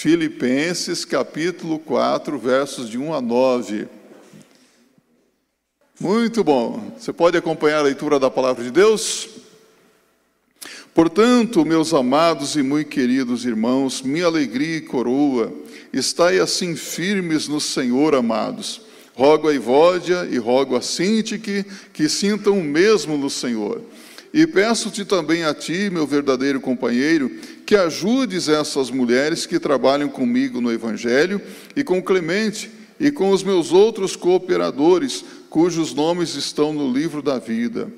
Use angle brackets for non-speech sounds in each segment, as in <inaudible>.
Filipenses capítulo 4, versos de 1 a 9. Muito bom. Você pode acompanhar a leitura da palavra de Deus? Portanto, meus amados e muito queridos irmãos, minha alegria e coroa, estai assim firmes no Senhor, amados. Rogo a Ivódia e rogo a Sintique que sintam o mesmo no Senhor. E peço-te também a ti, meu verdadeiro companheiro, que ajudes essas mulheres que trabalham comigo no Evangelho e com Clemente e com os meus outros cooperadores, cujos nomes estão no livro da vida.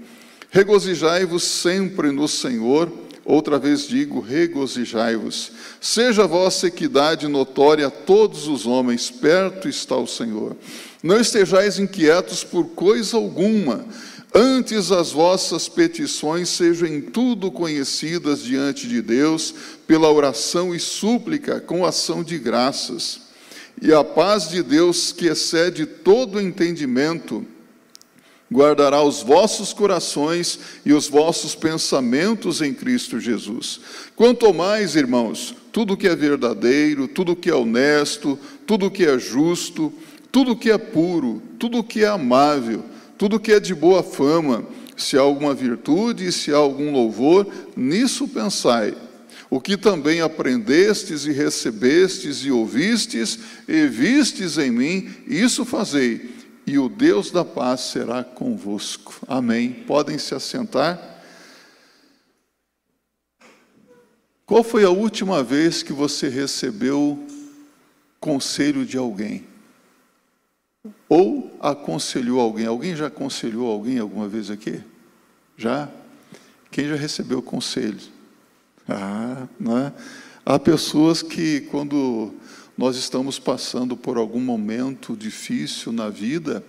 Regozijai-vos sempre no Senhor. Outra vez digo, regozijai-vos. Seja a vossa equidade notória a todos os homens, perto está o Senhor. Não estejais inquietos por coisa alguma, antes as vossas petições sejam em tudo conhecidas diante de Deus, pela oração e súplica, com ação de graças. E a paz de Deus, que excede todo entendimento, guardará os vossos corações e os vossos pensamentos em Cristo Jesus. Quanto mais, irmãos, tudo que é verdadeiro, tudo que é honesto, tudo que é justo, tudo que é puro, tudo que é amável, tudo que é de boa fama, se há alguma virtude se há algum louvor, nisso pensai. O que também aprendestes e recebestes e ouvistes e vistes em mim, isso fazei e o Deus da paz será convosco. Amém. Podem se assentar. Qual foi a última vez que você recebeu conselho de alguém? Ou aconselhou alguém? Alguém já aconselhou alguém alguma vez aqui? Já? Quem já recebeu conselho? Ah, não é? Há pessoas que, quando nós estamos passando por algum momento difícil na vida,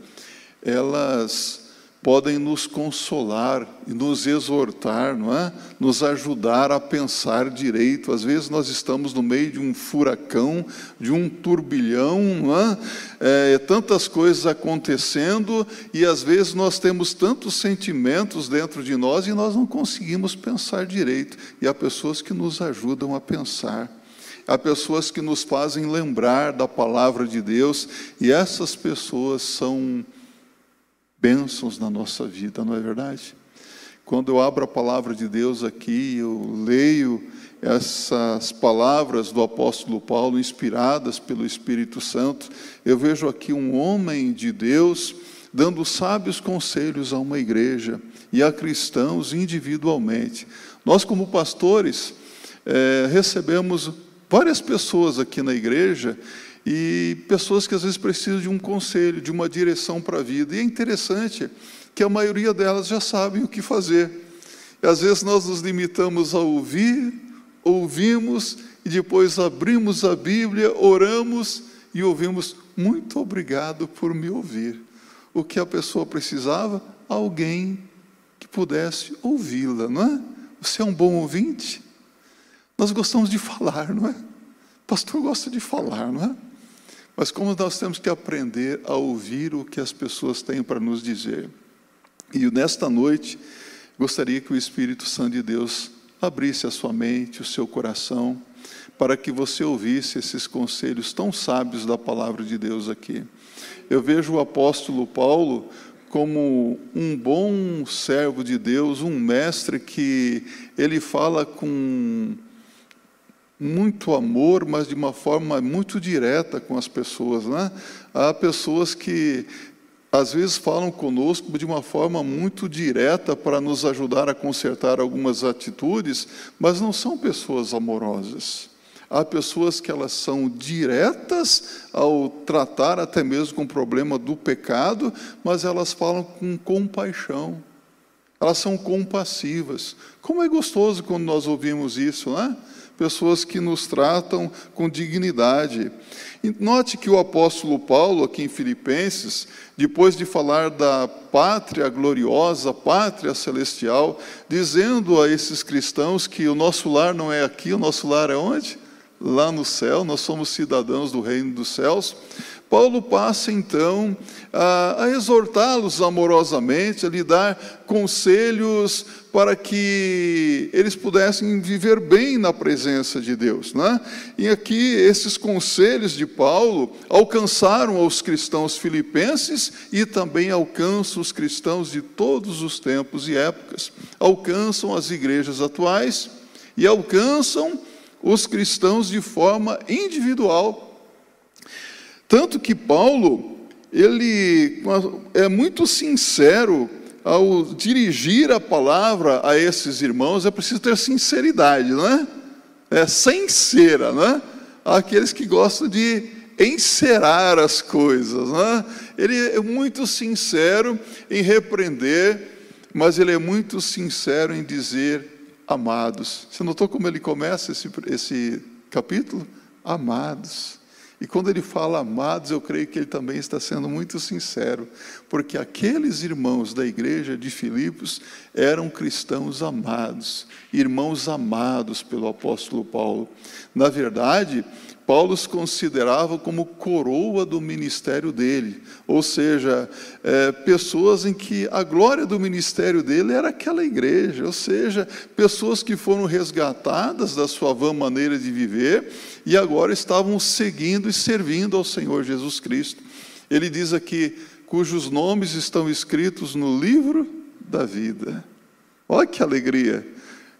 elas podem nos consolar e nos exortar, não é? Nos ajudar a pensar direito. Às vezes nós estamos no meio de um furacão, de um turbilhão, não é? é tantas coisas acontecendo e às vezes nós temos tantos sentimentos dentro de nós e nós não conseguimos pensar direito. E há pessoas que nos ajudam a pensar há pessoas que nos fazem lembrar da palavra de Deus, e essas pessoas são bênçãos na nossa vida, não é verdade? Quando eu abro a palavra de Deus aqui, eu leio essas palavras do apóstolo Paulo, inspiradas pelo Espírito Santo, eu vejo aqui um homem de Deus dando sábios conselhos a uma igreja e a cristãos individualmente. Nós, como pastores, é, recebemos várias pessoas aqui na igreja e pessoas que às vezes precisam de um conselho, de uma direção para a vida. E é interessante que a maioria delas já sabem o que fazer. E às vezes nós nos limitamos a ouvir, ouvimos e depois abrimos a Bíblia, oramos e ouvimos muito obrigado por me ouvir. O que a pessoa precisava? Alguém que pudesse ouvi-la, não é? Você é um bom ouvinte? Nós gostamos de falar, não é? O pastor gosta de falar, não é? Mas como nós temos que aprender a ouvir o que as pessoas têm para nos dizer. E nesta noite, gostaria que o Espírito Santo de Deus abrisse a sua mente, o seu coração, para que você ouvisse esses conselhos tão sábios da palavra de Deus aqui. Eu vejo o apóstolo Paulo como um bom servo de Deus, um mestre que ele fala com muito amor, mas de uma forma muito direta com as pessoas. Né? Há pessoas que às vezes falam conosco de uma forma muito direta para nos ajudar a consertar algumas atitudes, mas não são pessoas amorosas. Há pessoas que elas são diretas ao tratar até mesmo com o problema do pecado, mas elas falam com compaixão. Elas são compassivas. Como é gostoso quando nós ouvimos isso, né? Pessoas que nos tratam com dignidade. E note que o apóstolo Paulo, aqui em Filipenses, depois de falar da pátria gloriosa, pátria celestial, dizendo a esses cristãos que o nosso lar não é aqui, o nosso lar é onde? Lá no céu, nós somos cidadãos do reino dos céus. Paulo passa então a, a exortá-los amorosamente, a lhe dar conselhos para que eles pudessem viver bem na presença de Deus. Né? E aqui, esses conselhos de Paulo alcançaram os cristãos filipenses e também alcançam os cristãos de todos os tempos e épocas. Alcançam as igrejas atuais e alcançam os cristãos de forma individual tanto que Paulo, ele é muito sincero ao dirigir a palavra a esses irmãos, é preciso ter sinceridade, não é? É sincera, não é? Aqueles que gostam de encerar as coisas, não é? Ele é muito sincero em repreender, mas ele é muito sincero em dizer amados. Você notou como ele começa esse, esse capítulo? Amados. E quando ele fala amados, eu creio que ele também está sendo muito sincero, porque aqueles irmãos da igreja de Filipos eram cristãos amados, irmãos amados pelo apóstolo Paulo. Na verdade, Paulo os considerava como coroa do ministério dele, ou seja, é, pessoas em que a glória do ministério dele era aquela igreja, ou seja, pessoas que foram resgatadas da sua vã maneira de viver e agora estavam seguindo e servindo ao Senhor Jesus Cristo. Ele diz aqui, cujos nomes estão escritos no livro da vida. Olha que alegria!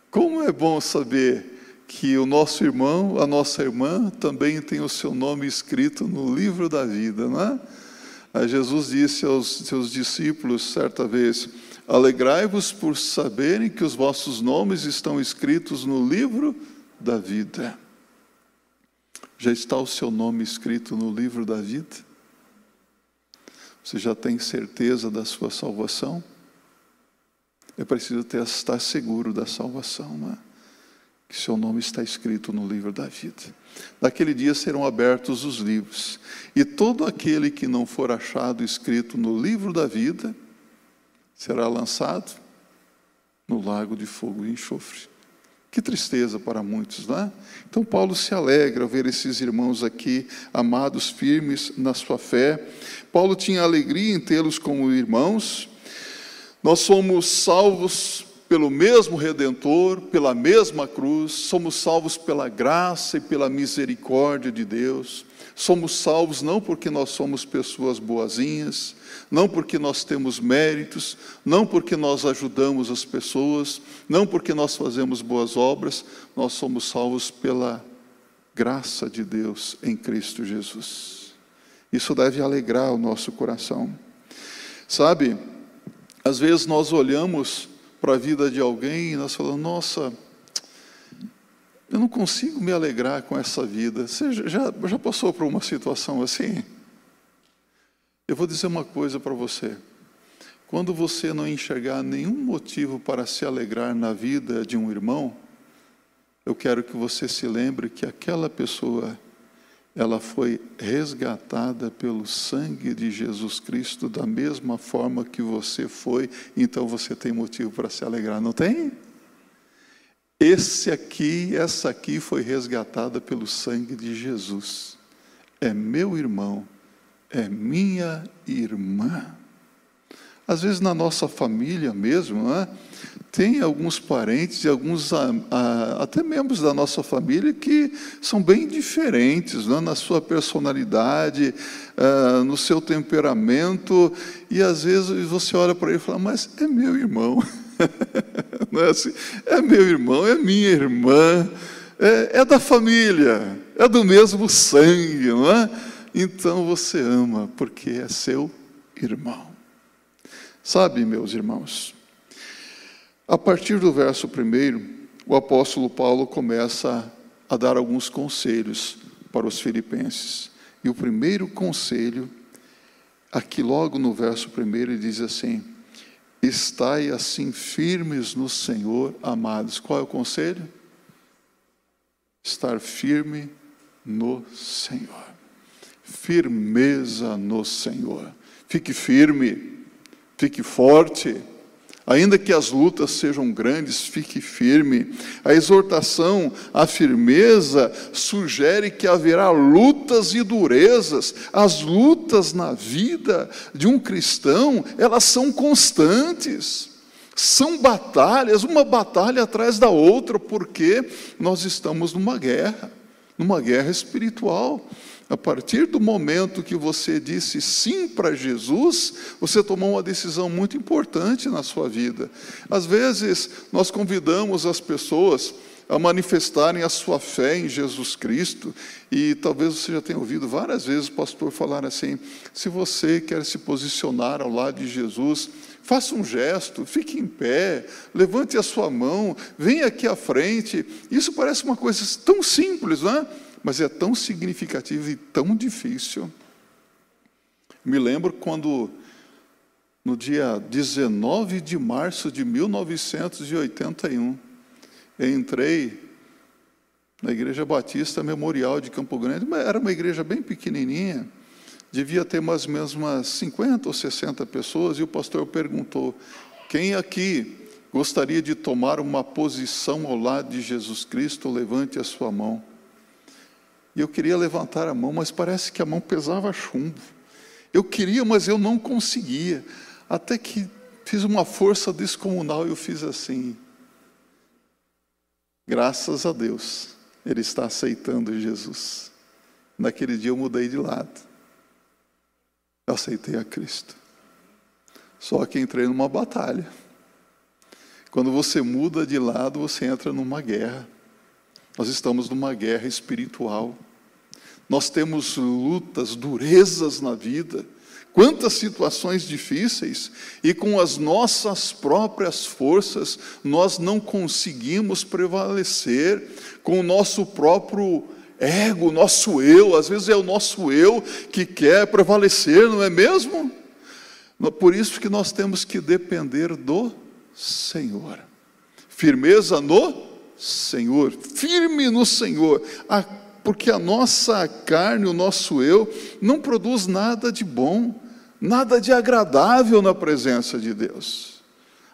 Como é bom saber que o nosso irmão, a nossa irmã, também tem o seu nome escrito no livro da vida, não é? Aí Jesus disse aos seus discípulos certa vez: Alegrai-vos por saberem que os vossos nomes estão escritos no livro da vida. Já está o seu nome escrito no livro da vida? Você já tem certeza da sua salvação? É preciso ter, estar seguro da salvação, não é? Que seu nome está escrito no livro da vida. Naquele dia serão abertos os livros, e todo aquele que não for achado escrito no livro da vida será lançado no lago de fogo e enxofre. Que tristeza para muitos, não é? Então, Paulo se alegra ao ver esses irmãos aqui, amados, firmes na sua fé. Paulo tinha alegria em tê-los como irmãos. Nós somos salvos pelo mesmo Redentor, pela mesma cruz, somos salvos pela graça e pela misericórdia de Deus. Somos salvos não porque nós somos pessoas boazinhas, não porque nós temos méritos, não porque nós ajudamos as pessoas, não porque nós fazemos boas obras, nós somos salvos pela graça de Deus em Cristo Jesus. Isso deve alegrar o nosso coração. Sabe, às vezes nós olhamos para a vida de alguém e nós falamos: nossa, eu não consigo me alegrar com essa vida. Você já, já passou por uma situação assim? Eu vou dizer uma coisa para você. Quando você não enxergar nenhum motivo para se alegrar na vida de um irmão, eu quero que você se lembre que aquela pessoa ela foi resgatada pelo sangue de Jesus Cristo da mesma forma que você foi, então você tem motivo para se alegrar, não tem? Esse aqui, essa aqui foi resgatada pelo sangue de Jesus. É meu irmão, é minha irmã. Às vezes na nossa família mesmo, não é? Tem alguns parentes e alguns a, a, até membros da nossa família que são bem diferentes né, na sua personalidade, uh, no seu temperamento, e às vezes você olha para ele e fala, mas é meu irmão. <laughs> não é, assim? é meu irmão, é minha irmã, é, é da família, é do mesmo sangue, não é? Então você ama, porque é seu irmão. Sabe, meus irmãos, a partir do verso 1, o apóstolo Paulo começa a dar alguns conselhos para os filipenses. E o primeiro conselho, aqui logo no verso 1, ele diz assim: Estai assim firmes no Senhor, amados. Qual é o conselho? Estar firme no Senhor. Firmeza no Senhor. Fique firme, fique forte Ainda que as lutas sejam grandes, fique firme. A exortação à firmeza sugere que haverá lutas e durezas. As lutas na vida de um cristão, elas são constantes. São batalhas, uma batalha atrás da outra, porque nós estamos numa guerra, numa guerra espiritual. A partir do momento que você disse sim para Jesus, você tomou uma decisão muito importante na sua vida. Às vezes, nós convidamos as pessoas a manifestarem a sua fé em Jesus Cristo, e talvez você já tenha ouvido várias vezes o pastor falar assim: se você quer se posicionar ao lado de Jesus, faça um gesto, fique em pé, levante a sua mão, venha aqui à frente. Isso parece uma coisa tão simples, não é? Mas é tão significativo e tão difícil. Me lembro quando, no dia 19 de março de 1981, eu entrei na Igreja Batista Memorial de Campo Grande, era uma igreja bem pequenininha, devia ter mais ou menos umas 50 ou 60 pessoas, e o pastor perguntou: quem aqui gostaria de tomar uma posição ao lado de Jesus Cristo? Levante a sua mão. E eu queria levantar a mão, mas parece que a mão pesava chumbo. Eu queria, mas eu não conseguia. Até que fiz uma força descomunal e eu fiz assim. Graças a Deus, Ele está aceitando Jesus. Naquele dia eu mudei de lado. Eu aceitei a Cristo. Só que entrei numa batalha. Quando você muda de lado, você entra numa guerra. Nós estamos numa guerra espiritual. Nós temos lutas, durezas na vida, quantas situações difíceis, e com as nossas próprias forças nós não conseguimos prevalecer, com o nosso próprio ego, nosso eu, às vezes é o nosso eu que quer prevalecer, não é mesmo? Por isso que nós temos que depender do Senhor. Firmeza no Senhor, firme no Senhor, porque a nossa carne, o nosso eu, não produz nada de bom, nada de agradável na presença de Deus.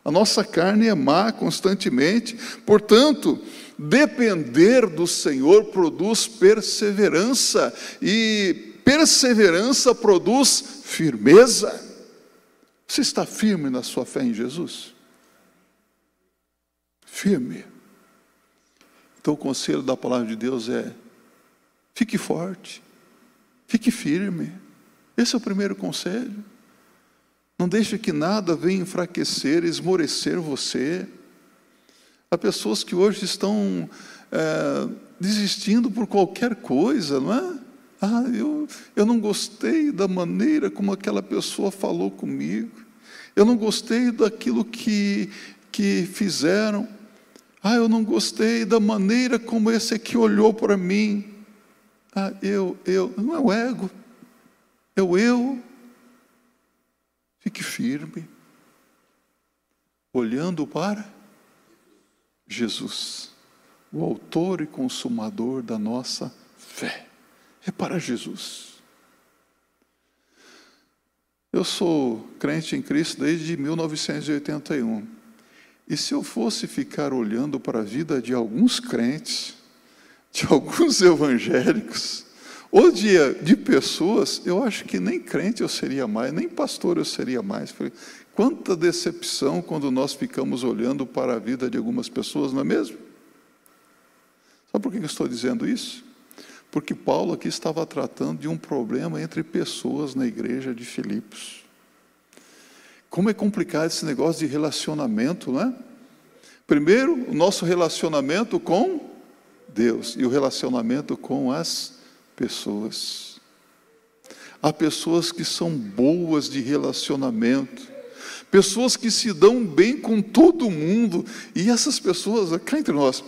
A nossa carne é má constantemente, portanto, depender do Senhor produz perseverança, e perseverança produz firmeza. Você está firme na sua fé em Jesus? Firme. Então, o conselho da palavra de Deus é: fique forte, fique firme. Esse é o primeiro conselho. Não deixe que nada venha enfraquecer, esmorecer você. Há pessoas que hoje estão é, desistindo por qualquer coisa, não é? Ah, eu, eu não gostei da maneira como aquela pessoa falou comigo. Eu não gostei daquilo que, que fizeram. Ah, eu não gostei da maneira como esse aqui olhou para mim. Ah, eu, eu, não é o ego, é o eu. Fique firme, olhando para Jesus, o autor e consumador da nossa fé. É para Jesus. Eu sou crente em Cristo desde 1981. E se eu fosse ficar olhando para a vida de alguns crentes, de alguns <laughs> evangélicos, ou de, de pessoas, eu acho que nem crente eu seria mais, nem pastor eu seria mais. Quanta decepção quando nós ficamos olhando para a vida de algumas pessoas, não é mesmo? Sabe por que eu estou dizendo isso? Porque Paulo aqui estava tratando de um problema entre pessoas na igreja de Filipos. Como é complicado esse negócio de relacionamento, não é? Primeiro, o nosso relacionamento com Deus e o relacionamento com as pessoas. Há pessoas que são boas de relacionamento, pessoas que se dão bem com todo mundo, e essas pessoas, cá entre nós,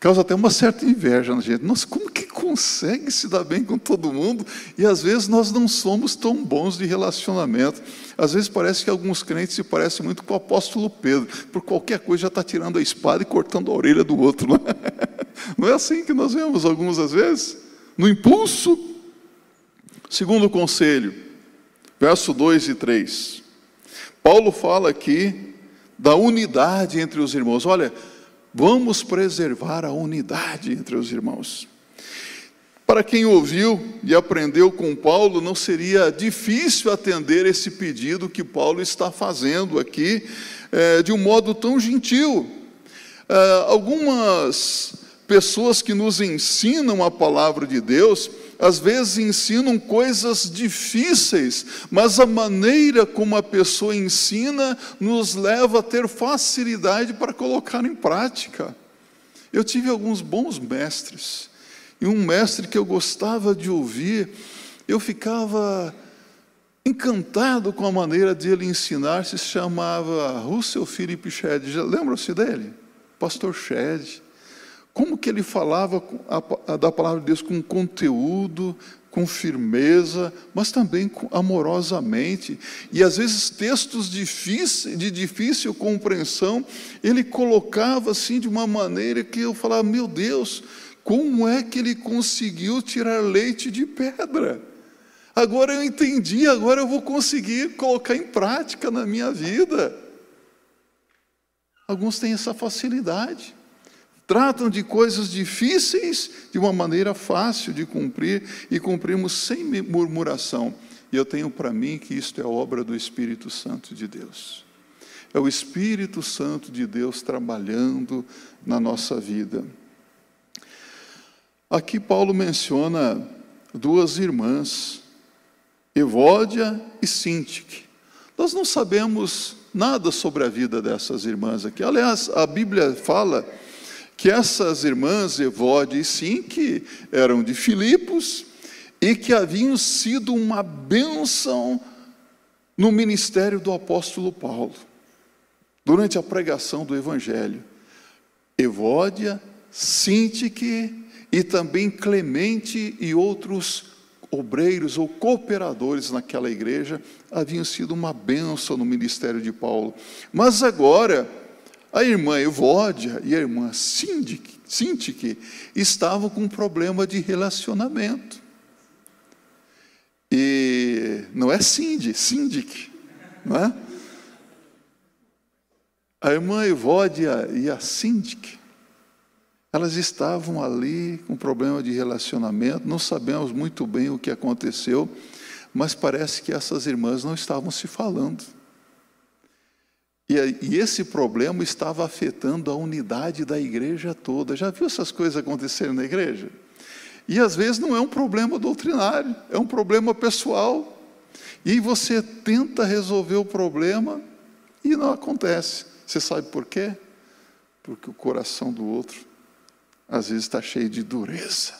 causa até uma certa inveja na gente. Nossa, como que consegue se dar bem com todo mundo? E às vezes nós não somos tão bons de relacionamento. Às vezes parece que alguns crentes se parecem muito com o apóstolo Pedro. Por qualquer coisa já está tirando a espada e cortando a orelha do outro. Não é, <laughs> não é assim que nós vemos algumas às vezes? No impulso. Segundo conselho, verso 2 e 3. Paulo fala aqui da unidade entre os irmãos. Olha, vamos preservar a unidade entre os irmãos. Para quem ouviu e aprendeu com Paulo, não seria difícil atender esse pedido que Paulo está fazendo aqui, é, de um modo tão gentil. É, algumas pessoas que nos ensinam a palavra de Deus, às vezes ensinam coisas difíceis, mas a maneira como a pessoa ensina nos leva a ter facilidade para colocar em prática. Eu tive alguns bons mestres e um mestre que eu gostava de ouvir, eu ficava encantado com a maneira de ele ensinar, se chamava Russell Philip Shedd. Lembram-se dele? Pastor Shedd. Como que ele falava da palavra de Deus com conteúdo, com firmeza, mas também amorosamente. E às vezes textos de difícil compreensão, ele colocava assim de uma maneira que eu falava: meu Deus, como é que ele conseguiu tirar leite de pedra? Agora eu entendi, agora eu vou conseguir colocar em prática na minha vida. Alguns têm essa facilidade. Tratam de coisas difíceis de uma maneira fácil de cumprir e cumprimos sem murmuração. E eu tenho para mim que isto é obra do Espírito Santo de Deus. É o Espírito Santo de Deus trabalhando na nossa vida. Aqui Paulo menciona duas irmãs, Evódia e Sintique. Nós não sabemos nada sobre a vida dessas irmãs aqui. Aliás, a Bíblia fala que essas irmãs, Evódia e Sintique, eram de Filipos e que haviam sido uma bênção no ministério do apóstolo Paulo, durante a pregação do Evangelho. Evódia, Sintique e também Clemente e outros obreiros ou cooperadores naquela igreja haviam sido uma bênção no ministério de Paulo. Mas agora, a irmã Evódia e a irmã Sintique estavam com um problema de relacionamento. E não é Cindy, Sindic, não é? A irmã Evódia e a Sindic elas estavam ali com problema de relacionamento, não sabemos muito bem o que aconteceu, mas parece que essas irmãs não estavam se falando. E, esse problema estava afetando a unidade da igreja toda. Já viu essas coisas acontecerem na igreja? E às vezes não é um problema doutrinário, é um problema pessoal. E você tenta resolver o problema e não acontece. Você sabe por quê? Porque o coração do outro às vezes está cheio de dureza,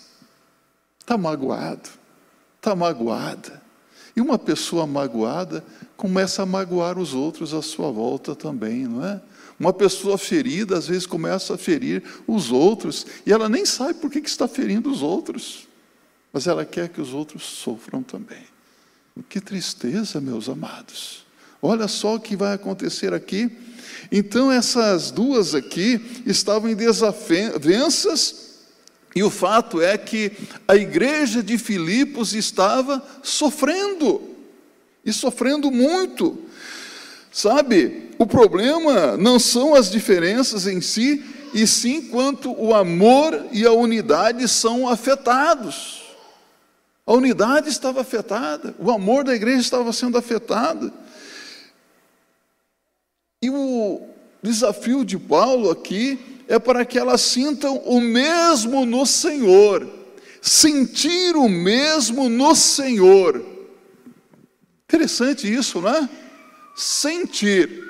está magoado, está magoada. E uma pessoa magoada começa a magoar os outros à sua volta também, não é? Uma pessoa ferida, às vezes, começa a ferir os outros, e ela nem sabe por que, está ferindo os outros, mas ela quer que os outros sofram também. Que tristeza, meus amados. Olha só o que vai acontecer aqui. Então, essas duas aqui estavam em desavenças, e o fato é que a igreja de Filipos estava sofrendo, e sofrendo muito. Sabe, o problema não são as diferenças em si, e sim quanto o amor e a unidade são afetados. A unidade estava afetada, o amor da igreja estava sendo afetado. E o desafio de Paulo aqui é para que elas sintam o mesmo no Senhor, sentir o mesmo no Senhor. Interessante isso, não é? Sentir.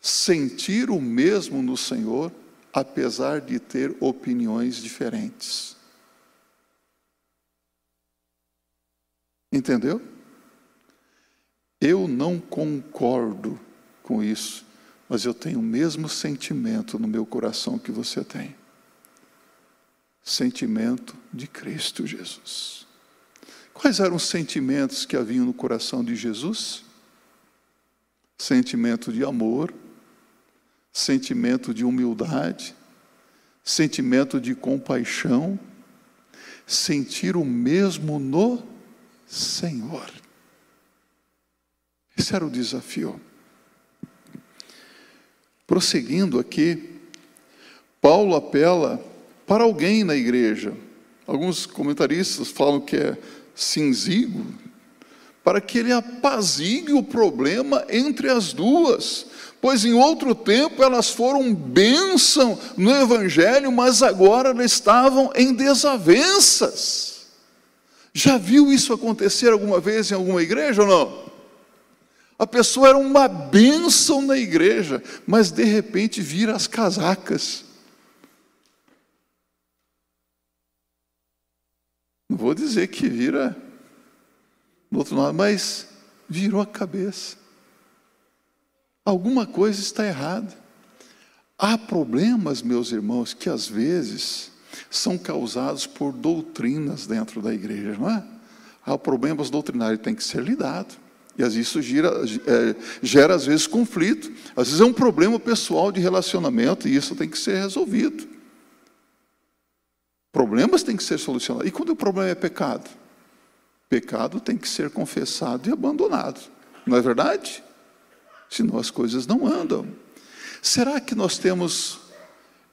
Sentir o mesmo no Senhor, apesar de ter opiniões diferentes. Entendeu? Eu não concordo com isso, mas eu tenho o mesmo sentimento no meu coração que você tem. Sentimento de Cristo Jesus. Quais eram os sentimentos que haviam no coração de Jesus? Sentimento de amor, sentimento de humildade, sentimento de compaixão, sentir o mesmo no Senhor. Esse era o desafio. Prosseguindo aqui, Paulo apela para alguém na igreja. Alguns comentaristas falam que é cinzigo, para que ele apazigue o problema entre as duas. Pois em outro tempo elas foram bênção no Evangelho, mas agora elas estavam em desavenças. Já viu isso acontecer alguma vez em alguma igreja ou não? A pessoa era uma bênção na igreja, mas de repente vira as casacas. Não vou dizer que vira do outro lado, mas virou a cabeça. Alguma coisa está errada. Há problemas, meus irmãos, que às vezes são causados por doutrinas dentro da igreja, não é? Há problemas doutrinários que têm que ser lidados. E isso gera, é, gera, às vezes, conflito. Às vezes é um problema pessoal de relacionamento e isso tem que ser resolvido. Problemas têm que ser solucionados. E quando o problema é pecado? Pecado tem que ser confessado e abandonado. Não é verdade? Senão as coisas não andam. Será que nós temos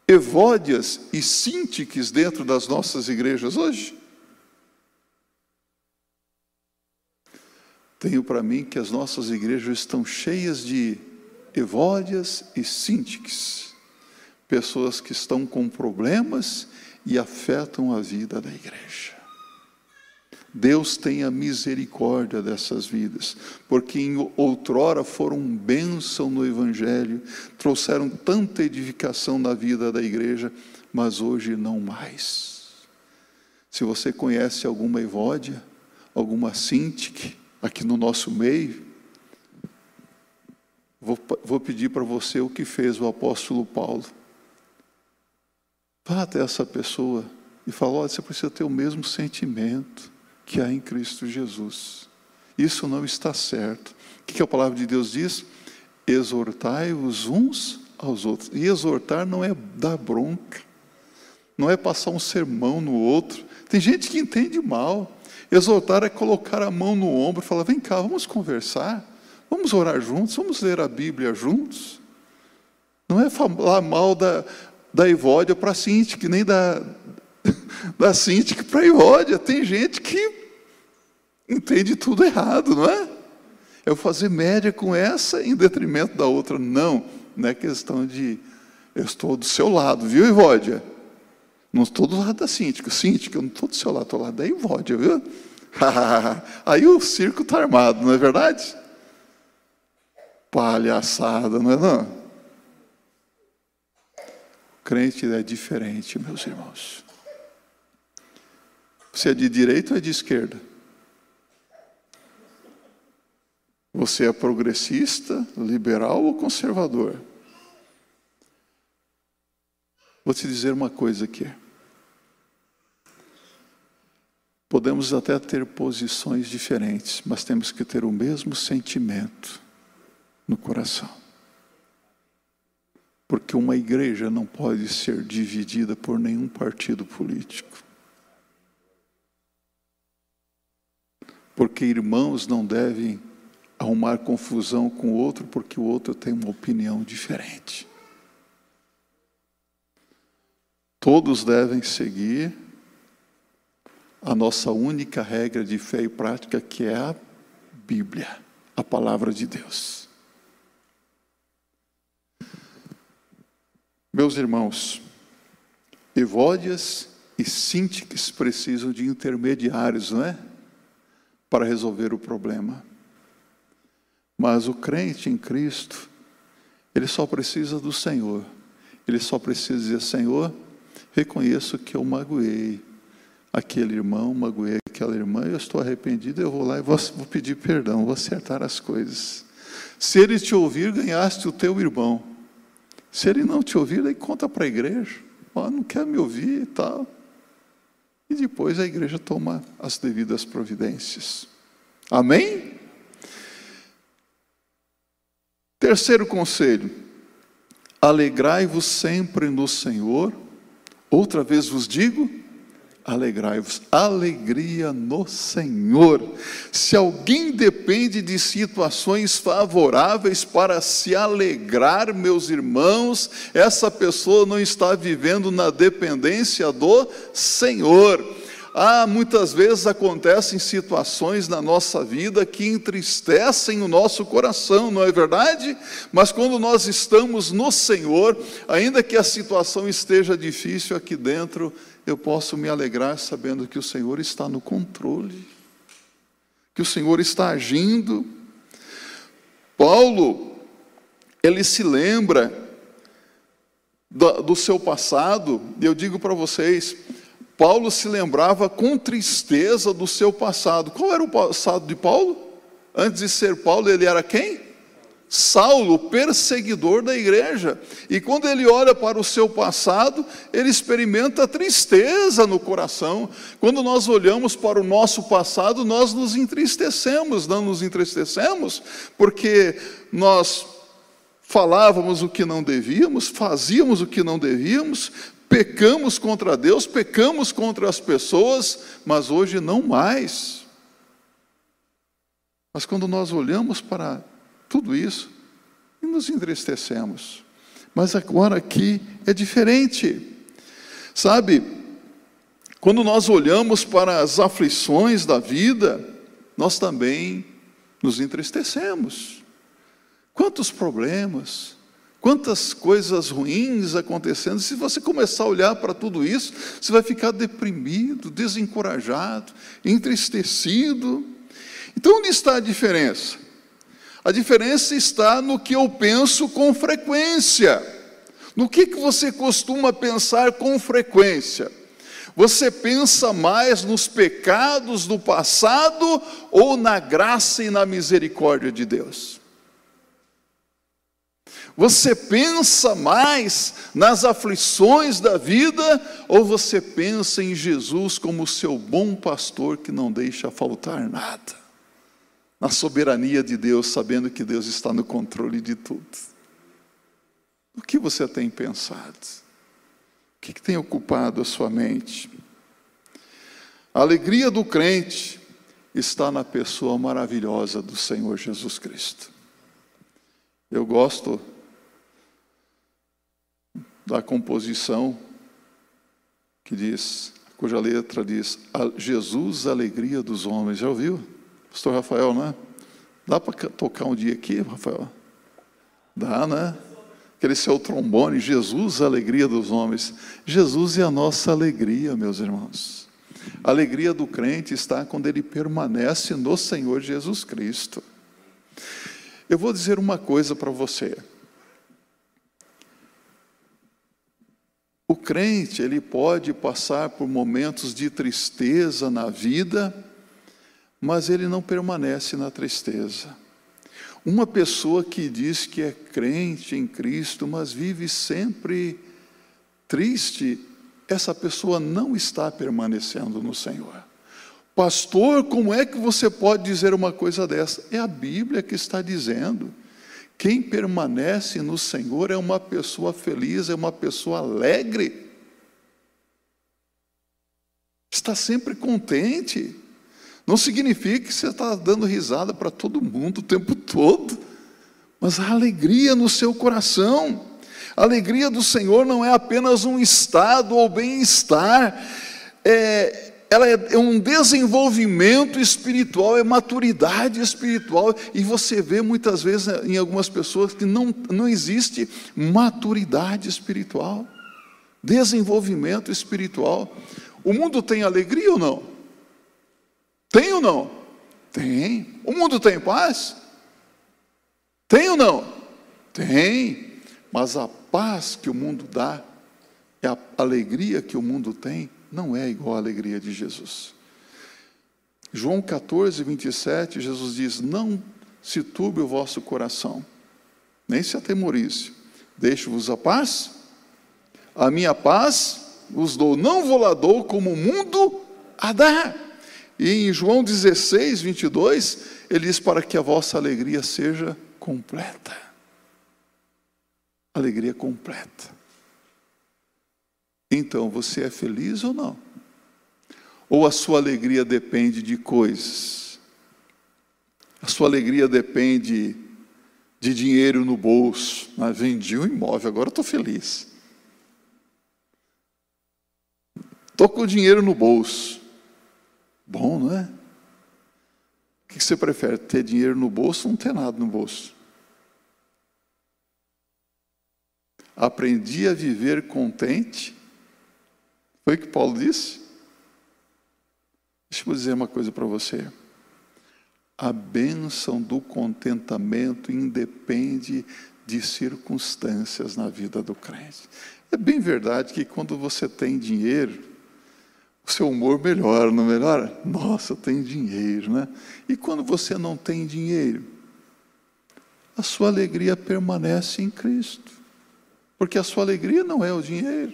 evódias e síntiques dentro das nossas igrejas hoje? Tenho para mim que as nossas igrejas estão cheias de evódias e síntiques, pessoas que estão com problemas e afetam a vida da igreja. Deus tenha misericórdia dessas vidas, porque em outrora foram bênção no Evangelho, trouxeram tanta edificação na vida da igreja, mas hoje não mais. Se você conhece alguma evódia, alguma sintique aqui no nosso meio, vou, vou pedir para você o que fez o apóstolo Paulo. Vá até essa pessoa e fala: olha, você precisa ter o mesmo sentimento que há em Cristo Jesus. Isso não está certo. O que a palavra de Deus diz? Exortai-os uns aos outros. E exortar não é dar bronca, não é passar um sermão no outro. Tem gente que entende mal. Exortar é colocar a mão no ombro e falar: vem cá, vamos conversar, vamos orar juntos, vamos ler a Bíblia juntos. Não é falar mal da, da Evódia para a Cinti, que nem da, <laughs> da Cinti para a Evódia. Tem gente que entende tudo errado, não é? Eu fazer média com essa em detrimento da outra. Não, não é questão de eu estou do seu lado, viu, Ivódia? Não estou do lado da síntica. Síntica, eu não estou do seu lado, estou do lado da Ivódia, viu? <laughs> Aí o circo está armado, não é verdade? Palhaçada, não é não? O crente é diferente, meus irmãos. Você é de direita ou é de esquerda? Você é progressista, liberal ou conservador? Vou te dizer uma coisa aqui. Podemos até ter posições diferentes, mas temos que ter o mesmo sentimento no coração. Porque uma igreja não pode ser dividida por nenhum partido político. Porque irmãos não devem arrumar confusão com o outro porque o outro tem uma opinião diferente. Todos devem seguir a nossa única regra de fé e prática, que é a Bíblia, a palavra de Deus. Meus irmãos, Evódias e Síntiques precisam de intermediários, não é? Para resolver o problema. Mas o crente em Cristo, ele só precisa do Senhor. Ele só precisa dizer: Senhor, reconheço que eu magoei aquele irmão, magoei aquela irmã, eu estou arrependido, eu vou lá e vou, vou pedir perdão, vou acertar as coisas. Se ele te ouvir, ganhaste o teu irmão. Se ele não te ouvir, aí conta para a igreja. Oh, não quer me ouvir e tal. E depois a igreja toma as devidas providências. Amém? Terceiro conselho: alegrai-vos sempre no Senhor. Outra vez vos digo, alegrai-vos. Alegria no Senhor. Se alguém depende de situações favoráveis para se alegrar, meus irmãos, essa pessoa não está vivendo na dependência do Senhor. Ah, muitas vezes acontecem situações na nossa vida que entristecem o nosso coração, não é verdade? Mas quando nós estamos no Senhor, ainda que a situação esteja difícil aqui dentro, eu posso me alegrar sabendo que o Senhor está no controle, que o Senhor está agindo. Paulo, ele se lembra do, do seu passado, e eu digo para vocês, Paulo se lembrava com tristeza do seu passado. Qual era o passado de Paulo? Antes de ser Paulo, ele era quem? Saulo, perseguidor da igreja. E quando ele olha para o seu passado, ele experimenta tristeza no coração. Quando nós olhamos para o nosso passado, nós nos entristecemos, não nos entristecemos, porque nós falávamos o que não devíamos, fazíamos o que não devíamos, Pecamos contra Deus, pecamos contra as pessoas, mas hoje não mais. Mas quando nós olhamos para tudo isso, e nos entristecemos. Mas agora aqui é diferente. Sabe, quando nós olhamos para as aflições da vida, nós também nos entristecemos. Quantos problemas, Quantas coisas ruins acontecendo. Se você começar a olhar para tudo isso, você vai ficar deprimido, desencorajado, entristecido. Então, onde está a diferença? A diferença está no que eu penso com frequência. No que, que você costuma pensar com frequência? Você pensa mais nos pecados do passado ou na graça e na misericórdia de Deus? Você pensa mais nas aflições da vida ou você pensa em Jesus como seu bom pastor que não deixa faltar nada? Na soberania de Deus, sabendo que Deus está no controle de tudo. O que você tem pensado? O que, tem ocupado a sua mente? A alegria do crente está na pessoa maravilhosa do Senhor Jesus Cristo. Eu gosto da composição que diz, cuja letra diz, Jesus, alegria dos homens. Já ouviu? Pastor Rafael, né? Dá para tocar um dia aqui, Rafael? Dá, né? Aquele seu trombone, Jesus, alegria dos homens. Jesus é a nossa alegria, meus irmãos. A alegria do crente está quando ele permanece no Senhor Jesus Cristo. Eu vou dizer uma coisa para você. O crente, ele pode passar por momentos de tristeza na vida, mas ele não permanece na tristeza. Uma pessoa que diz que é crente em Cristo, mas vive sempre triste, essa pessoa não está permanecendo no Senhor. Pastor, como é que você pode dizer uma coisa dessa? É a Bíblia que está dizendo. Quem permanece no Senhor é uma pessoa feliz, é uma pessoa alegre. Está sempre contente. Não significa que você está dando risada para todo mundo o tempo todo, mas a alegria no seu coração. A alegria do Senhor não é apenas um estado ou bem-estar, é, ela é, é um desenvolvimento espiritual, é maturidade espiritual, e você vê muitas vezes né, em algumas pessoas que não, não existe maturidade espiritual, desenvolvimento espiritual. O mundo tem alegria ou não? Tem ou não? Tem. O mundo tem paz? Tem ou não? Tem. Mas a paz que o mundo dá, é a alegria que o mundo tem, não é igual à alegria de Jesus. João 14, 27, Jesus diz: Não se turbe o vosso coração, nem se atemorize. Deixo-vos a paz, a minha paz vos dou, não vou lá dou como o mundo a dar. E em João 16, 22, ele diz: Para que a vossa alegria seja completa. Alegria completa. Então, você é feliz ou não? Ou a sua alegria depende de coisas? A sua alegria depende de dinheiro no bolso. Ah, vendi um imóvel, agora estou feliz. Estou com o dinheiro no bolso. Bom, não é? O que você prefere? Ter dinheiro no bolso ou não ter nada no bolso? Aprendi a viver contente. Foi o que Paulo disse? Deixa eu dizer uma coisa para você. A bênção do contentamento independe de circunstâncias na vida do crente. É bem verdade que quando você tem dinheiro, o seu humor melhora, não melhora? Nossa, tem dinheiro, né? E quando você não tem dinheiro, a sua alegria permanece em Cristo. Porque a sua alegria não é o dinheiro.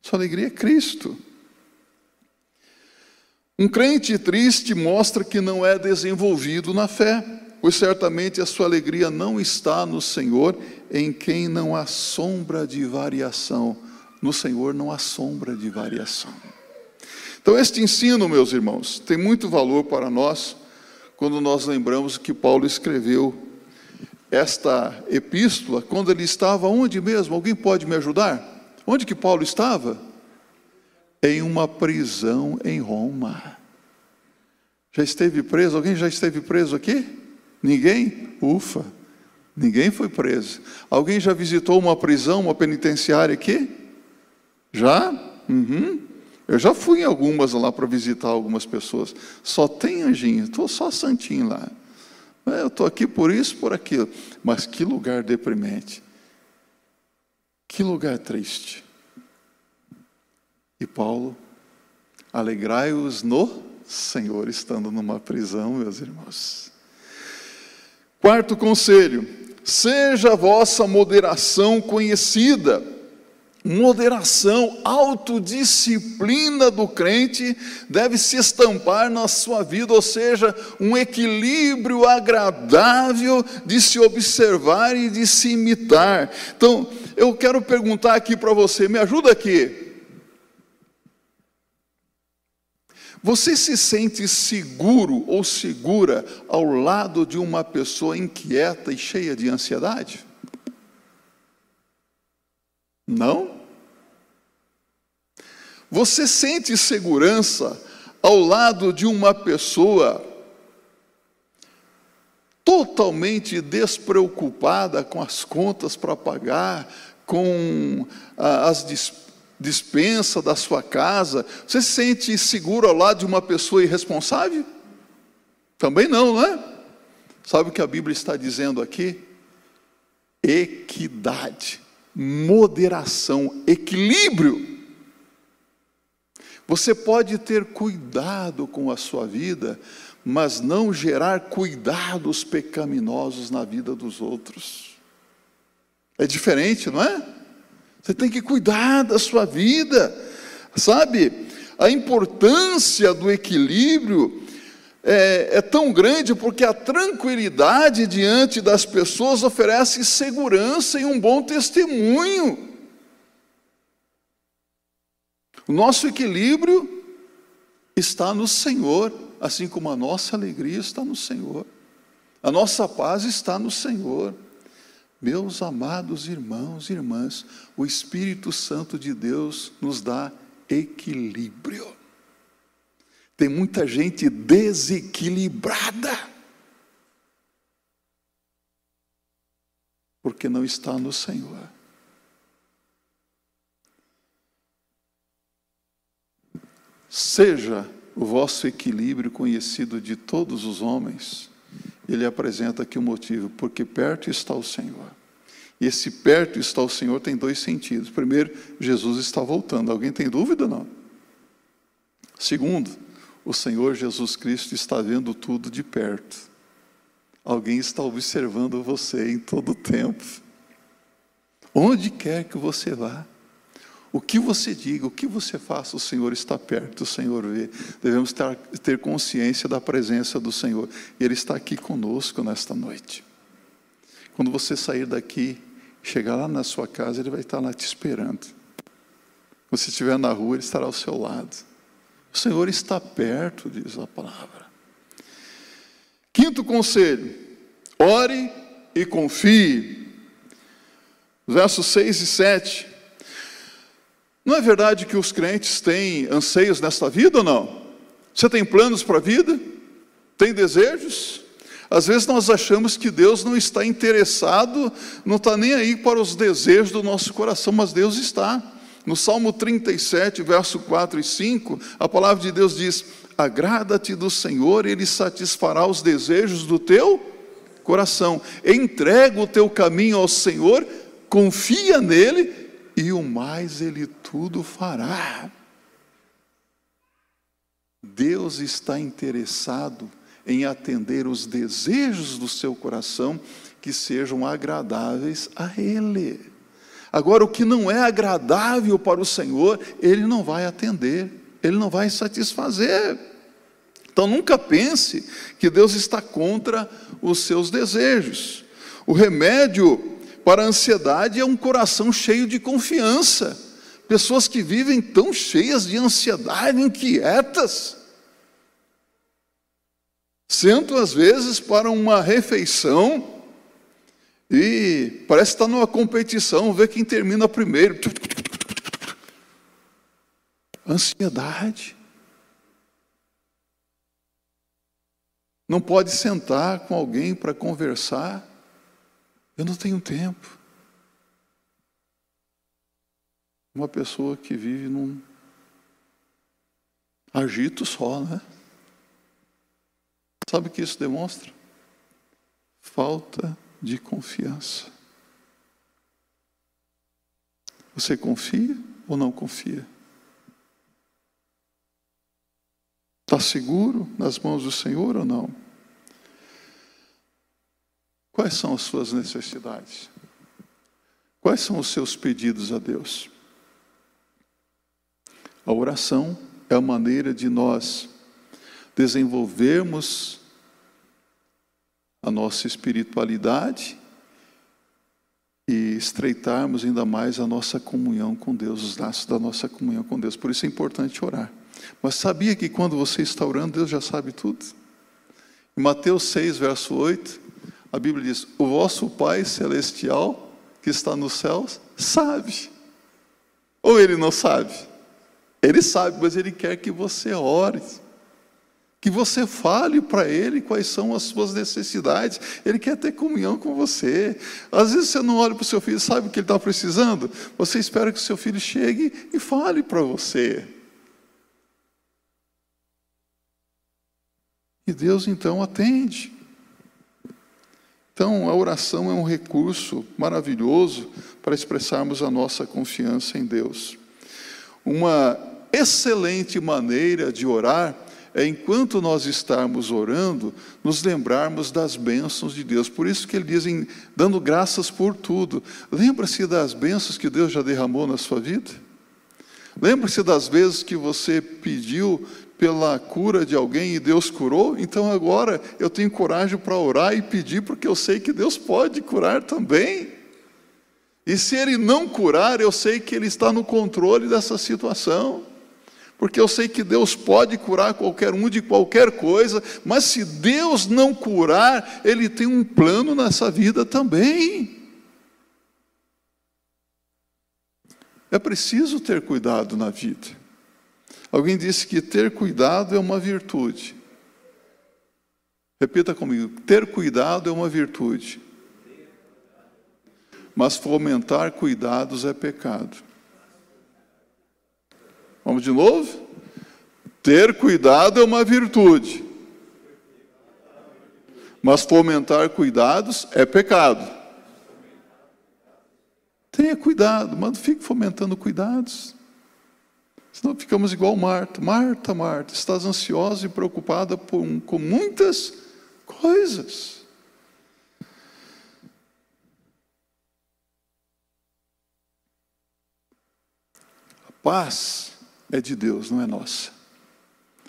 Sua alegria é Cristo. Um crente triste mostra que não é desenvolvido na fé, pois certamente a sua alegria não está no Senhor, em quem não há sombra de variação. No Senhor não há sombra de variação. Então, este ensino, meus irmãos, tem muito valor para nós quando nós lembramos que Paulo escreveu esta epístola quando ele estava onde mesmo? Alguém pode me ajudar? Onde que Paulo estava? em uma prisão em Roma. Já esteve preso? Alguém já esteve preso aqui? Ninguém? Ufa, ninguém foi preso. Alguém já visitou uma prisão, uma penitenciária aqui? Já? Uhum. Eu já fui em algumas lá para visitar algumas pessoas. Só tem anjinho, estou só santinho lá. É, eu estou aqui por isso, por aquilo. Mas que lugar deprimente. Que lugar triste. E Paulo, alegrai-os no Senhor, estando numa prisão, meus irmãos. Quarto conselho: seja a vossa moderação conhecida. Moderação, autodisciplina do crente deve se estampar na sua vida, ou seja, um equilíbrio agradável de se observar e de se imitar. Então, eu quero perguntar aqui para você, me ajuda aqui. Você se sente seguro ou segura ao lado de uma pessoa inquieta e cheia de ansiedade? Não? Você sente segurança ao lado de uma pessoa totalmente despreocupada com as contas para pagar, com ah, as dispensa da sua casa, você se sente seguro ao lado de uma pessoa irresponsável? Também não, não é? Sabe o que a Bíblia está dizendo aqui? Equidade, moderação, equilíbrio. Você pode ter cuidado com a sua vida, mas não gerar cuidados pecaminosos na vida dos outros. É diferente, não é? Você tem que cuidar da sua vida, sabe? A importância do equilíbrio é, é, tão grande porque a tranquilidade diante das pessoas oferece segurança e um bom testemunho. O nosso equilíbrio está no Senhor, assim como a nossa alegria está no Senhor. A nossa paz está no Senhor. Meus amados irmãos e irmãs, o Espírito Santo de Deus nos dá equilíbrio. Tem muita gente desequilibrada, porque não está no Senhor. Seja o vosso equilíbrio conhecido de todos os homens ele apresenta aqui o motivo, porque perto está o Senhor. E esse perto está o Senhor tem dois sentidos. Primeiro, Jesus está voltando. Alguém tem dúvida? Não. Segundo, o Senhor Jesus Cristo está vendo tudo de perto. Alguém está observando você em todo o tempo. Onde quer que você vá, o que você diga, o que você faça, o Senhor está perto, o Senhor vê. Devemos ter, consciência da presença do Senhor. Ele está aqui conosco nesta noite. Quando você sair daqui, chegar lá na sua casa, Ele vai estar lá te esperando. Quando você estiver na rua, Ele estará ao seu lado. O Senhor está perto, diz a palavra. Quinto conselho: ore e confie. Versos 6 e 7. Não é verdade que os crentes têm anseios nesta vida ou não? Você tem planos para a vida? Tem desejos? Às vezes nós achamos que Deus não está interessado, não está nem aí para os desejos do nosso coração, mas Deus está. No Salmo 37, verso 4 e 5, a palavra de Deus diz: Agrada-te do Senhor, Ele satisfará os desejos do teu coração. Entrega o teu caminho ao Senhor, confia nele, e o mais Ele tudo fará. Deus está interessado em atender os desejos do seu coração que sejam agradáveis a Ele. Agora, o que não é agradável para o Senhor, Ele não vai atender, Ele não vai satisfazer. Então, nunca pense que Deus está contra os seus desejos. O remédio para a ansiedade é um coração cheio de confiança. Pessoas que vivem tão cheias de ansiedade, inquietas. Sentam às vezes para uma refeição e parece estar numa competição, ver quem termina primeiro. Ansiedade. Não pode sentar com alguém para conversar. Eu não tenho tempo. Uma pessoa que vive num agito só, né? Sabe o que isso demonstra? Falta de confiança. Você confia ou não confia? Está seguro nas mãos do Senhor ou não? Quais são as suas necessidades? Quais são os seus pedidos a Deus? A oração é a maneira de nós desenvolvermos a nossa espiritualidade e estreitarmos ainda mais a nossa comunhão com Deus, os laços da nossa comunhão com Deus. Por isso é importante orar. Mas sabia que quando você está orando, Deus já sabe tudo? Em Mateus 6, verso 8, a Bíblia diz: O vosso Pai celestial que está nos céus sabe. Ou ele não sabe? Ele sabe, mas ele quer que você ore que você fale para Ele quais são as suas necessidades. Ele quer ter comunhão com você. Às vezes você não olha para o seu filho, sabe o que ele está precisando? Você espera que o seu filho chegue e fale para você. E Deus então atende. Então, a oração é um recurso maravilhoso para expressarmos a nossa confiança em Deus. Uma excelente maneira de orar é enquanto nós estarmos orando, nos lembrarmos das bênçãos de Deus. Por isso que ele diz, em, dando graças por tudo. Lembra-se das bênçãos que Deus já derramou na sua vida? Lembra-se das vezes que você pediu pela cura de alguém e Deus curou? Então agora eu tenho coragem para orar e pedir, porque eu sei que Deus pode curar também. E se Ele não curar, eu sei que Ele está no controle dessa situação porque eu sei que Deus pode curar qualquer um de qualquer coisa, mas se Deus não curar, Ele tem um plano nessa vida também. É preciso ter cuidado na vida. Alguém disse que ter cuidado é uma virtude. Repita comigo: ter cuidado é uma virtude, mas fomentar cuidados é pecado. Vamos de novo? Ter cuidado é uma virtude, mas fomentar cuidados é pecado. Tenha cuidado, mas não fique fomentando cuidados. Senão ficamos igual Marta. Marta, Marta, estás ansiosa e preocupada com muitas coisas. Paz é de Deus, não é nossa.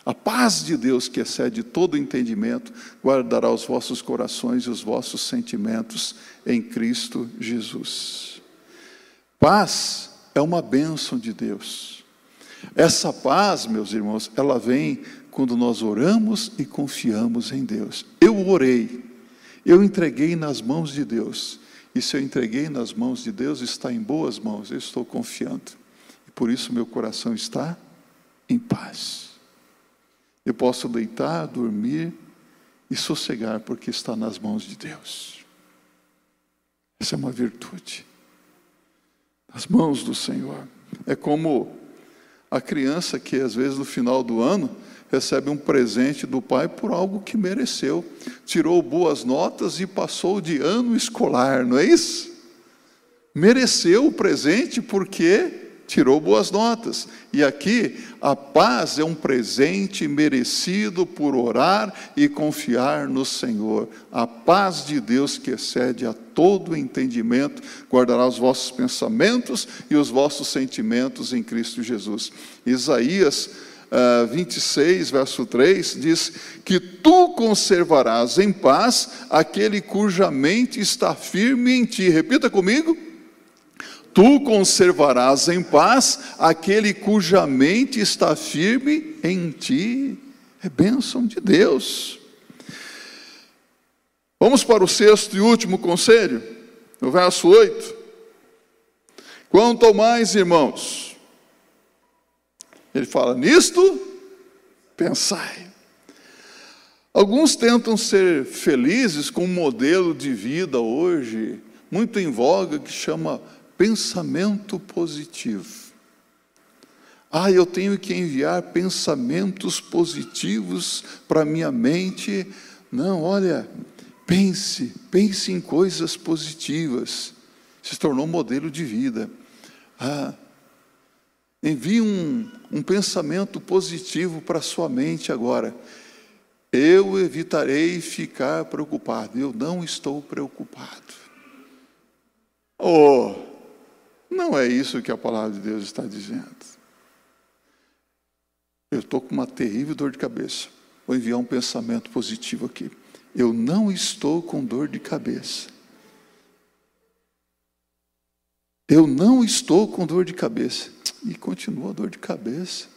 A paz de Deus, que excede todo entendimento, guardará os vossos corações e os vossos sentimentos em Cristo Jesus. Paz é uma bênção de Deus. Essa paz, meus irmãos, ela vem quando nós oramos e confiamos em Deus. Eu orei, eu entreguei nas mãos de Deus. E se eu entreguei nas mãos de Deus, está em boas mãos, eu estou confiando. Por isso meu coração está em paz. Eu posso deitar, dormir e sossegar, porque está nas mãos de Deus. Essa é uma virtude. Nas mãos do Senhor. É como a criança que, às vezes, no final do ano, recebe um presente do pai por algo que mereceu. Tirou boas notas e passou de ano escolar, não é isso? Mereceu o presente porque tirou boas notas. E aqui, a paz é um presente merecido por orar e confiar no Senhor. A paz de Deus que excede a todo entendimento, guardará os vossos pensamentos e os vossos sentimentos em Cristo Jesus. Isaías uh, 26, verso 3, diz que tu conservarás em paz aquele cuja mente está firme em ti. Repita comigo Tu conservarás em paz aquele cuja mente está firme em ti. É bênção de Deus. Vamos para o sexto e último conselho, no verso 8. Quanto mais, irmãos, ele fala: nisto, pensai. Alguns tentam ser felizes com um modelo de vida hoje, muito em voga, que chama pensamento positivo. Ah, eu tenho que enviar pensamentos positivos para minha mente. Não, olha, pense, pense em coisas positivas. Se tornou um modelo de vida. Ah, envie um, um pensamento positivo para sua mente agora. Eu evitarei ficar preocupado. Eu não estou preocupado. Oh, não é isso que a palavra de Deus está dizendo. Eu estou com uma terrível dor de cabeça. Vou enviar um pensamento positivo aqui. Eu não estou com dor de cabeça. Eu não estou com dor de cabeça. E continua a dor de cabeça.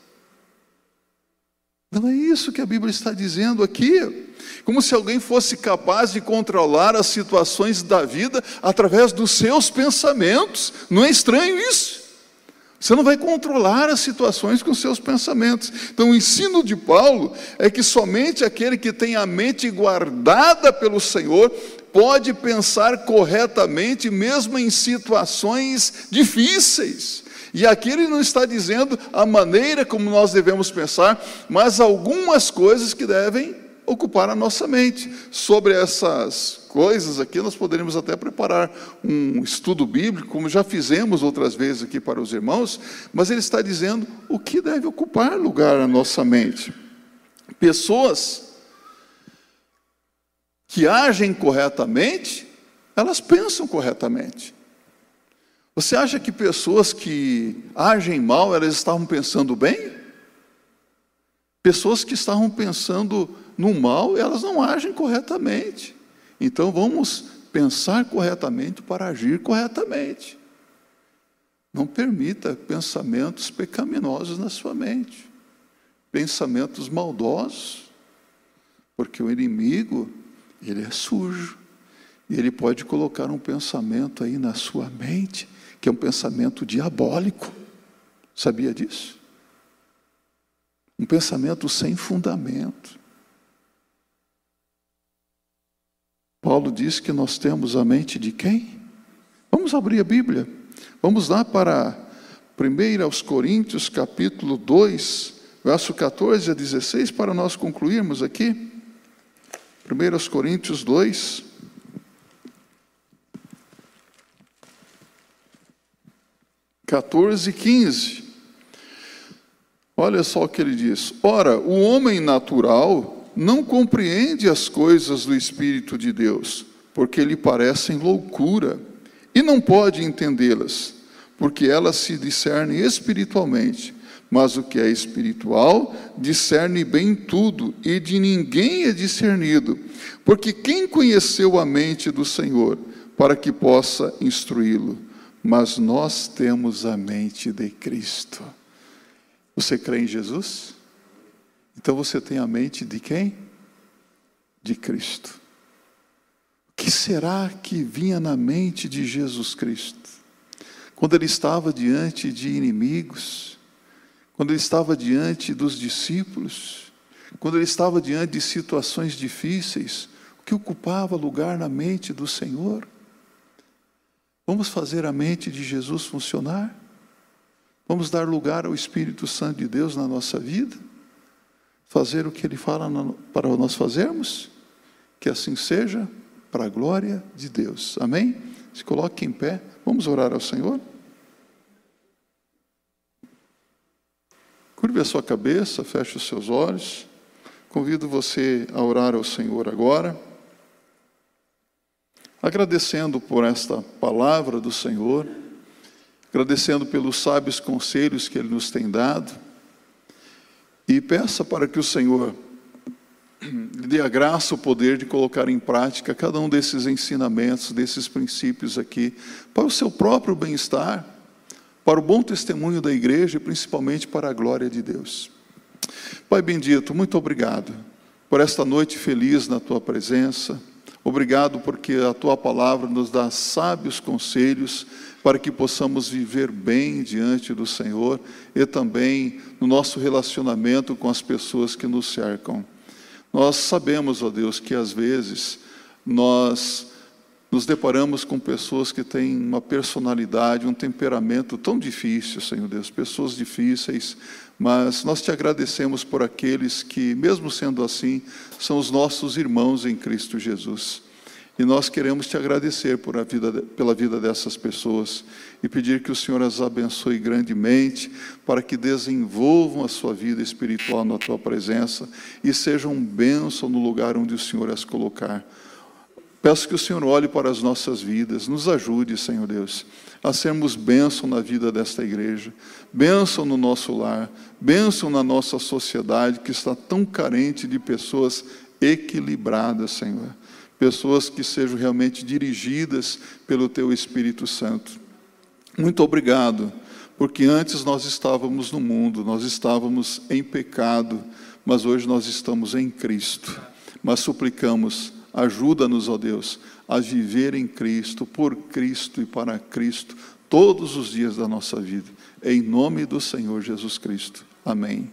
Não é isso que a Bíblia está dizendo aqui. Como se alguém fosse capaz de controlar as situações da vida através dos seus pensamentos. Não é estranho isso? Você não vai controlar as situações com seus pensamentos. Então, o ensino de Paulo é que somente aquele que tem a mente guardada pelo Senhor pode pensar corretamente, mesmo em situações difíceis. E aqui ele não está dizendo a maneira como nós devemos pensar, mas algumas coisas que devem ocupar a nossa mente. Sobre essas coisas aqui, nós poderíamos até preparar um estudo bíblico, como já fizemos outras vezes aqui para os irmãos, mas ele está dizendo o que deve ocupar lugar na nossa mente. Pessoas que agem corretamente, elas pensam corretamente. Você acha que pessoas que agem mal, elas estavam pensando bem? Pessoas que estavam pensando no mal, elas não agem corretamente. Então vamos pensar corretamente para agir corretamente. Não permita pensamentos pecaminosos na sua mente, pensamentos maldosos, porque o inimigo, ele é sujo, e ele pode colocar um pensamento aí na sua mente que é um pensamento diabólico. Sabia disso? Um pensamento sem fundamento. Paulo diz que nós temos a mente de quem? Vamos abrir a Bíblia. Vamos lá para 1 aos Coríntios, capítulo 2, verso 14 a 16, para nós concluirmos aqui. 1 aos Coríntios 2, 14 e 15. Olha só o que ele diz: Ora, o homem natural não compreende as coisas do Espírito de Deus, porque lhe parecem loucura, e não pode entendê-las, porque elas se discernem espiritualmente. Mas o que é espiritual discerne bem tudo, e de ninguém é discernido, porque quem conheceu a mente do Senhor para que possa instruí-lo? Mas nós temos a mente de Cristo. Você crê em Jesus? Então você tem a mente de quem? De Cristo. O que será que vinha na mente de Jesus Cristo? Quando ele estava diante de inimigos, quando ele estava diante dos discípulos, quando ele estava diante de situações difíceis, o que ocupava lugar na mente do Senhor? Vamos fazer a mente de Jesus funcionar? Vamos dar lugar ao Espírito Santo de Deus na nossa vida? Fazer o que Ele fala para nós fazermos? Que assim seja, para a glória de Deus. Amém? Se coloque em pé, vamos orar ao Senhor. Curve a sua cabeça, feche os seus olhos. Convido você a orar ao Senhor agora, agradecendo por esta palavra do Senhor agradecendo pelos sábios conselhos que Ele nos tem dado, e peça para que o Senhor lhe dê a graça, o poder de colocar em prática cada um desses ensinamentos, desses princípios aqui, para o seu próprio bem-estar, para o bom testemunho da igreja e principalmente para a glória de Deus. Pai bendito, muito obrigado por esta noite feliz na tua presença. Obrigado porque a tua palavra nos dá sábios conselhos para que possamos viver bem diante do Senhor e também no nosso relacionamento com as pessoas que nos cercam. Nós sabemos, ó Deus, que às vezes nós nos deparamos com pessoas que têm uma personalidade, um temperamento tão difícil, Senhor Deus, pessoas difíceis, mas nós te agradecemos por aqueles que, mesmo sendo assim, são os nossos irmãos em Cristo Jesus. E nós queremos te agradecer por a vida, pela vida dessas pessoas e pedir que o Senhor as abençoe grandemente para que desenvolvam a sua vida espiritual na tua presença e sejam bênção no lugar onde o Senhor as colocar. Peço que o Senhor olhe para as nossas vidas, nos ajude, Senhor Deus, a sermos bênção na vida desta igreja, bênção no nosso lar, bênção na nossa sociedade que está tão carente de pessoas equilibradas, Senhor pessoas que sejam realmente dirigidas pelo Teu Espírito Santo. Muito obrigado, porque antes nós estávamos no mundo, nós estávamos em pecado, mas hoje nós estamos em Cristo. Mas suplicamos, ajuda-nos, ó Deus, a viver em Cristo, por Cristo e para Cristo, todos os dias da nossa vida. Em nome do Senhor Jesus Cristo. Amém.